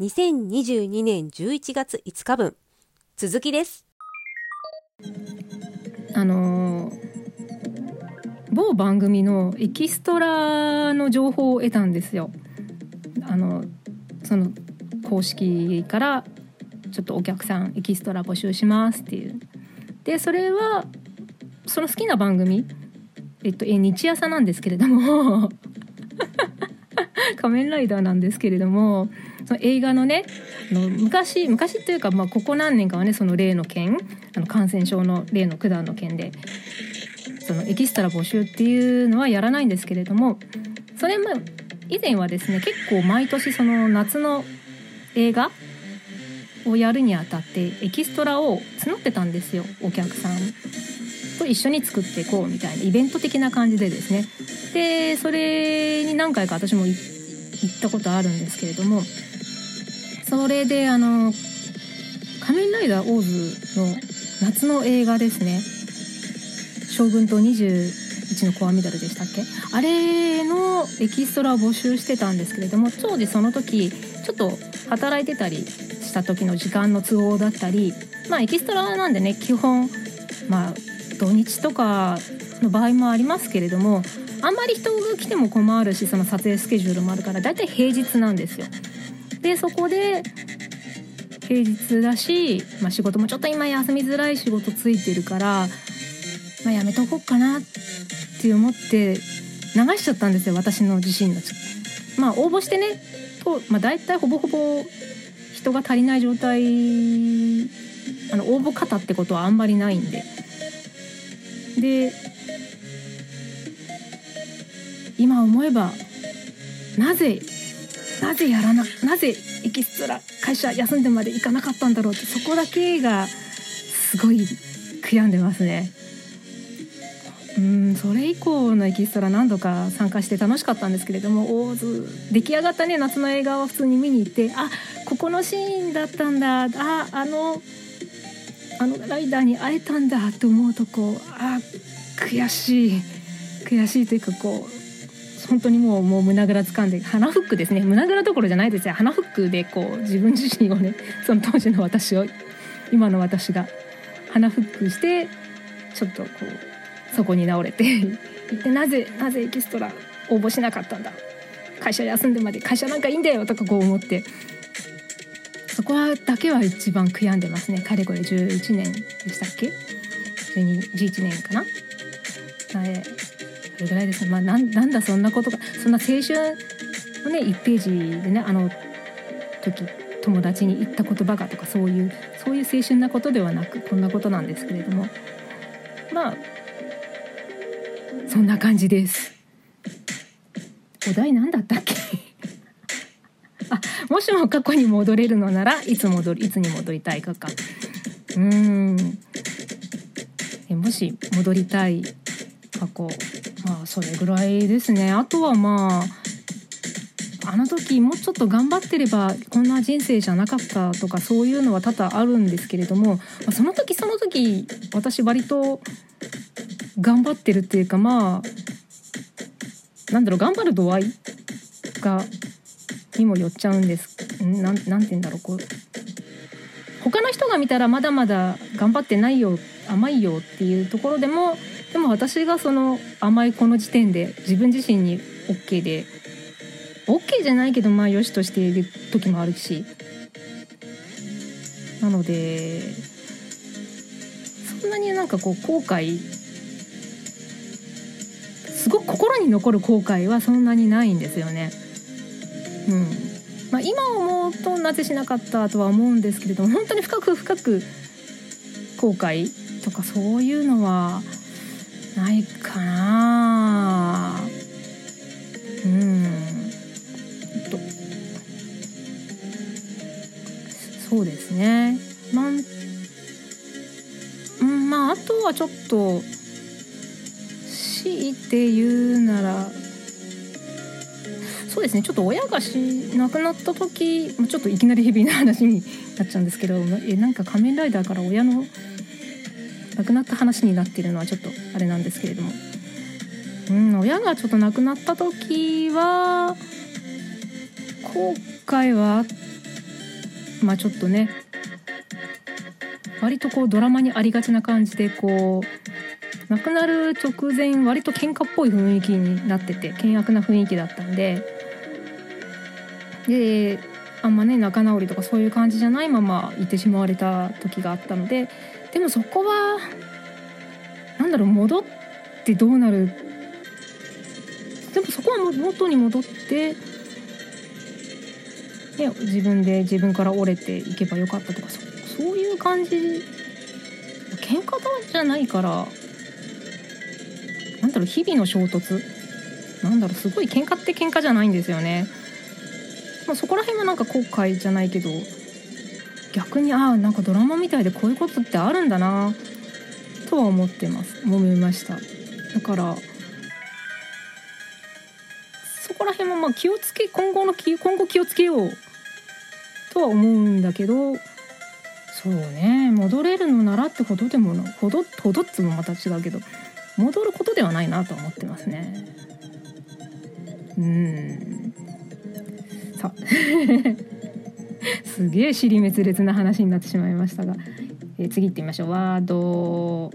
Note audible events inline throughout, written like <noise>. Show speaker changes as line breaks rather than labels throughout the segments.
2022年11月5日分続きです
あの某番組のエキストラの情報を得たんですよ。あのその公式からちょっとお客さんエキストラ募集しますっていう。でそれはその好きな番組えっとえ日朝なんですけれども <laughs> 仮面ライダーなんですけれどもその映画のねあの昔昔っていうか、まあ、ここ何年かはねその例の件あの感染症の例の九段の件でそのエキストラ募集っていうのはやらないんですけれどもそれも以前はですね結構毎年その夏の映画をやるにあたってエキストラを募ってたんですよお客さん。と一緒に作っていこうみたいなイベント的な感じでですね。でそれに何回か私も行ったことあるんですけれどもそれであの「仮面ライダーオーズ」の夏の映画ですね。将軍と21のコアメダルでしたっけ？あれのエキストラを募集してたんですけれども当時その時ちょっと働いてたりした時の時間の都合だったりまあエキストラなんでね基本まあ土日とかの場合もありますけれどもあんまり人が来ても困るしその撮影スケジュールもあるから大体平日なんですよ。でそこで平日だし、まあ、仕事もちょっと今休みづらい仕事ついてるから、まあ、やめとこっかなって思って流しちゃったんですよ私の自身の。まあ応募してねと、まあ、大体ほぼほぼ人が足りない状態あの応募方ってことはあんまりないんで。で今思えばなぜなぜやらななぜエキストラ会社休んでまで行かなかったんだろうってそこだけがすごい悔やんでますね。うんそれ以降のエキストラ何度か参加して楽しかったんですけれども大津出来上がったね夏の映画は普通に見に行ってあここのシーンだったんだああのあのライダーに会えたんだと思うとこうあ悔しい悔しいというかこう本当にもうもう胸ぐら掴んで鼻フックですね。胸ぐらどころじゃないですよ。鼻フックでこう自分自身をね <laughs> その当時の私を今の私が鼻フックしてちょっとこうそこに直れて <laughs> 行ってなぜなぜエキストラ応募しなかったんだ。会社休んでまで会社なんかいいんだよとかこう思って。そこはだけは一番悔やんでますね。かれこれ11年でしたっけ？11年かな？はいそれぐらいですねまあなんなんだそんなことがそんな青春のね1ページでねあの時友達に言った言葉がとかそういうそういう青春なことではなくこんなことなんですけれども。まあそんな感じです。お題何だったっけ？<laughs> あもしも過去に戻れるのならいつ戻りいつに戻りたいかか。うーん。えもし戻りたい過去まあそれぐらいですね。あとはまああの時もうちょっと頑張ってればこんな人生じゃなかったとかそういうのは多々あるんですけれども、まあ、その時その時私割と頑張ってるっていうかまあなんだろう頑張る度合いがにもよっちゃうんですなんなんて言うんだろうこう他の人が見たらまだまだ頑張ってないよ甘いよっていうところでもでも私がその甘いこの時点で自分自身に OK で OK じゃないけどまあよしとしている時もあるしなのでそんなになんかこう後悔すごく心に残る後悔はそんなにないんですよね。うんまあ、今思うとなぜしなかったとは思うんですけれども本当に深く深く後悔とかそういうのはないかなうん。とそうですね。なんうんまああとはちょっと強いて言うならそうですね。ちょっと親がし亡くなった時ちょっといきなりヘビーな話になっちゃうんですけどえなんか仮面ライダーから親の亡くなった話になっているのはちょっとあれなんですけれども、うん、親がちょっと亡くなった時は後悔はまあちょっとね割とこうドラマにありがちな感じでこう亡くなる直前割と喧嘩っぽい雰囲気になってて険悪な雰囲気だったんで。であんまね仲直りとかそういう感じじゃないままいてしまわれた時があったのででもそこはなんだろう戻ってどうなる？でもそこは元に戻って、ね、自分で自分から折れていけばよかったとかそそういう感じ。喧嘩じゃないからなんだろう日々の衝突。なんだろうすごい喧嘩って喧嘩じゃないんですよね。まあ、そこら辺はなんか後悔じゃないけど逆にああなんかドラマみたいでこういうことってあるんだなとは思ってます。思いました。だからそこら辺もまあ気をつけ今後の気今後気をつけようとは思うんだけどそうね戻れるのならってほどでもなほどほどっつもまた違うけど戻ることではないなとは思ってますね。うん。さ <laughs> すげえ尻滅裂な話になってしまいましたが、えー次行ってみましょう。ワード。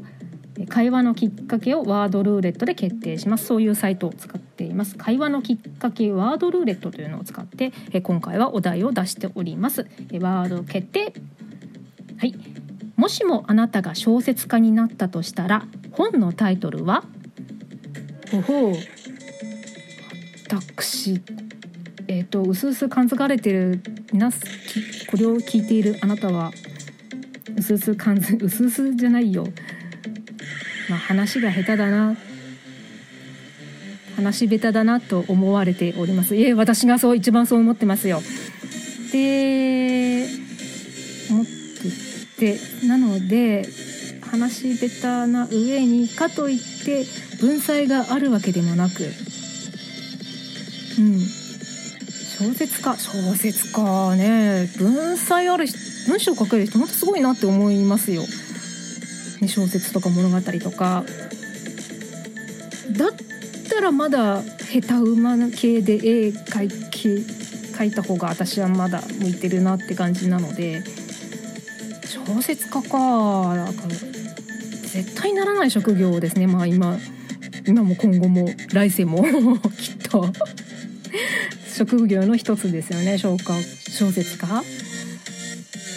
えー会話のきっかけをワードルーレットで決定します。そういうサイトを使っています。会話のきっかけワードルーレットというのを使ってえー今回はお題を出しております。えーワード決定。はい。もしもあなたが小説家になったとしたら本のタイトルは？ほほう。私えっ、とうすうす感づかれてる皆すこれを聞いているあなたはうすうす感づうすうすじゃないよ。まあ話が下手だな。話下手だなと思われております。いえ私がそう一番そう思ってますよ。で思っててなので話下手な上にかといって文才があるわけでもなくうん。小説家小説家ね文才ある人文章書ける人本当すごいなって思いますよ、ね、小説とか物語とか。だったらまだ下手馬系で絵描き描いた方が私はまだ向いてるなって感じなので小説家か。なんか絶対ならない職業ですね。まあ今今も今後も来世も <laughs> きっと。職業の一つですよね小小説家。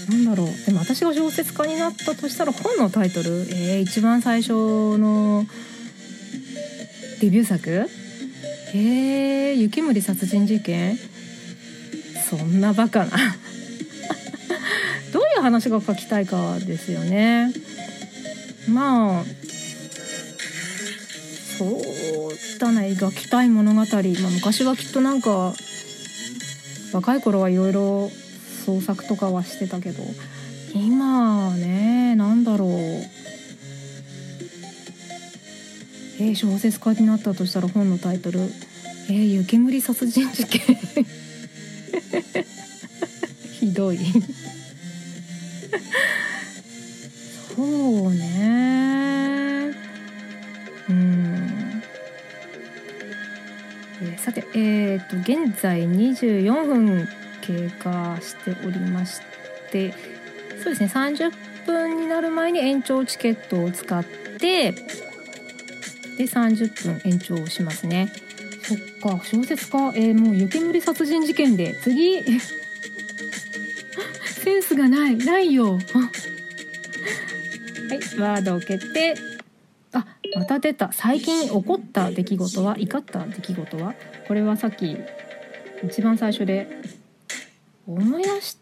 なんだろう。でも私が小説家になったとしたら本のタイトル。えー、一番最初のデビュー作？えー、雪森殺人事件？そんなバカな。<laughs> どういう話が書きたいかですよね。まあそうだね描きたい物語、まあ、昔はきっとなんか若い頃はいろいろ創作とかはしてたけど今ねなんだろう。えー、小説家になったとしたら本のタイトル「えー、湯煙殺人事件」<laughs> ひどい。そ <laughs> うえっ、と現在24分経過しておりましてそうですね30分になる前に延長チケットを使ってで30分延長をしますね。そっか小説家えーもう湯煙殺人事件で次 <laughs> センスがないないよ。<laughs> はいワードを決定。また出た。最近起こった出来事は怒った出来事は？これはさっき一番最初で思い出し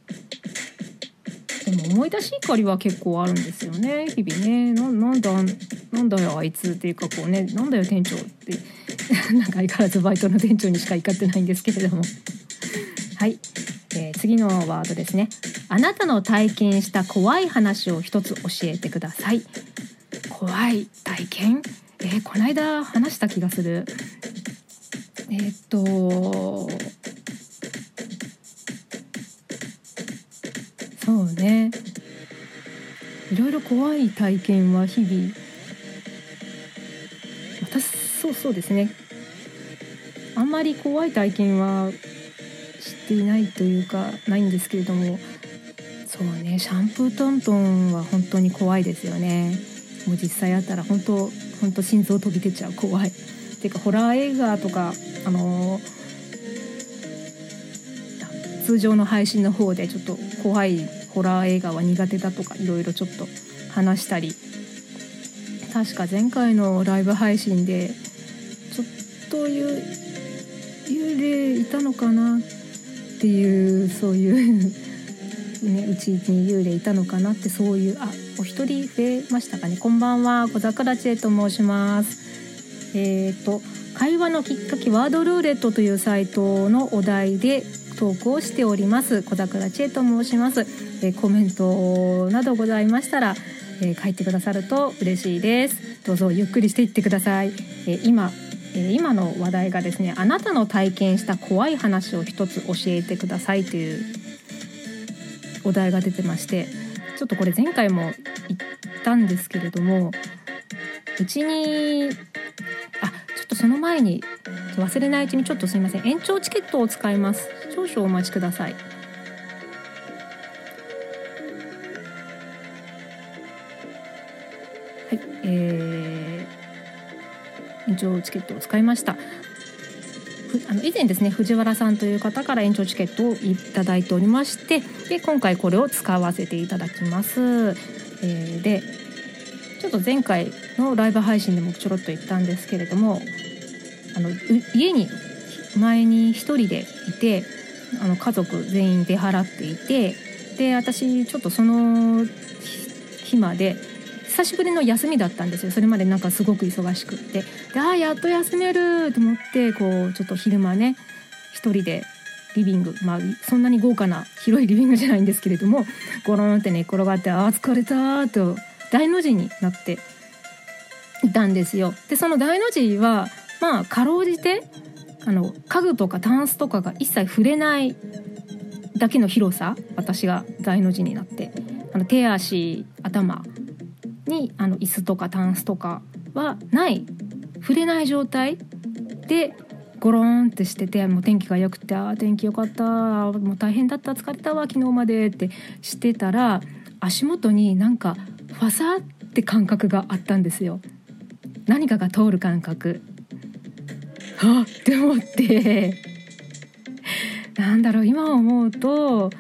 でも思い出し怒りは結構あるんですよね。日々ね。ななんだなんだよあいつっていうかこうね。なんだよ店長って。<laughs> なんか相変わらずバイトの店長にしか怒ってないんですけれども。はい、えー次のワードですね。あなたの体験した怖い話を一つ教えてください。怖い体験？えーこの間話した気がする。えーっとそうね。いろいろ怖い体験は日々。私そうそうですね。あんまり怖い体験はしていないというかないんですけれども。そうねシャンプートントンは本当に怖いですよね。もう実際あったら本当本当心臓飛び出ちゃう怖い。っていうかホラー映画とかあのー通常の配信の方でちょっと怖いホラー映画は苦手だとかいろいろちょっと話したり。確か前回のライブ配信でちょっと幽幽霊いたのかなっていうそういうねうちに幽霊いたのかなってそういうあお一人増えましたかね。こんばんは小桜知恵と申します。えっ、ー、と会話のきっかけワードルーレットというサイトのお題でトークをしております。小桜千恵と申します、えー、コメントなどございましたら、えー、書いてくださると嬉しいです。どうぞゆっくりしていってください、えー、今え今の話題がですねあなたの体験した怖い話を一つ教えてくださいというお題が出てましてちょっとこれ前回も言ったんですけれどもうちにあちょっとその前に忘れないうちにちょっとすいません。延長チケットを使います。少々お待ちください。はいえー、延長チケットを使いました。あの以前ですね藤原さんという方から延長チケットをいただいておりましてで今回これを使わせていただきます、えー、でちょっと前回のライブ配信でもちょろっと言ったんですけれどもあの家に前に1人でいてあの家族全員出払っていてで私ちょっとその日まで久しぶりの休みだったんですよそれまでなんかすごく忙しくってでああやっと休めると思ってこうちょっと昼間ね1人でリビングまあそんなに豪華な広いリビングじゃないんですけれどもゴロンって寝転がってああ疲れたと大の字になっていたんですよ。でその大の字はまあかろうじてあの家具とかタンスとかが一切触れないだけの広さ私が大の字になってあの手足頭にあの椅子とかタンスとかはない。触れない状態でゴロンってしててもう天気が良くて「あ天気良かったもう大変だった疲れたわ昨日まで」ってしてたら足元になんかファサって感覚があったんですよ。何かが通る感覚。はっって思って。<laughs> なんだろう今思うと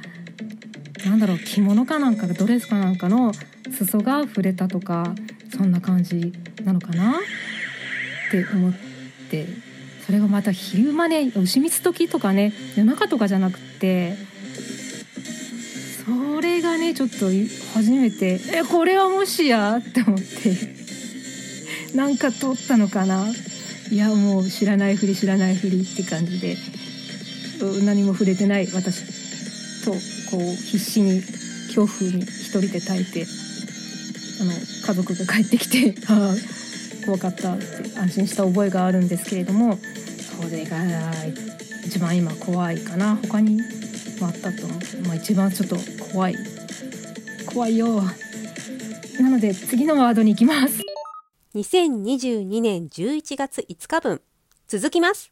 なんだろう着物かなんかドレスかなんかの裾が触れたとかそんな感じなのかな？って思ってそれがまた昼間ね牛蜜時とかね夜中とかじゃなくてそれがねちょっと初めてえこれはもしや？って思ってなんか撮ったのかな？いやもう知らないふり知らないふりって感じで何も触れてない私とこう必死に恐怖に一人で耐えてあの家族が帰ってきて「あ <laughs> あ怖かった」って安心した覚えがあるんですけれどもそれが一番今怖いかな。他にもあったと思う。まあ、一番ちょっと怖い。怖いよ。なので次のワードに行きます。
2022年11月5日分。続きます。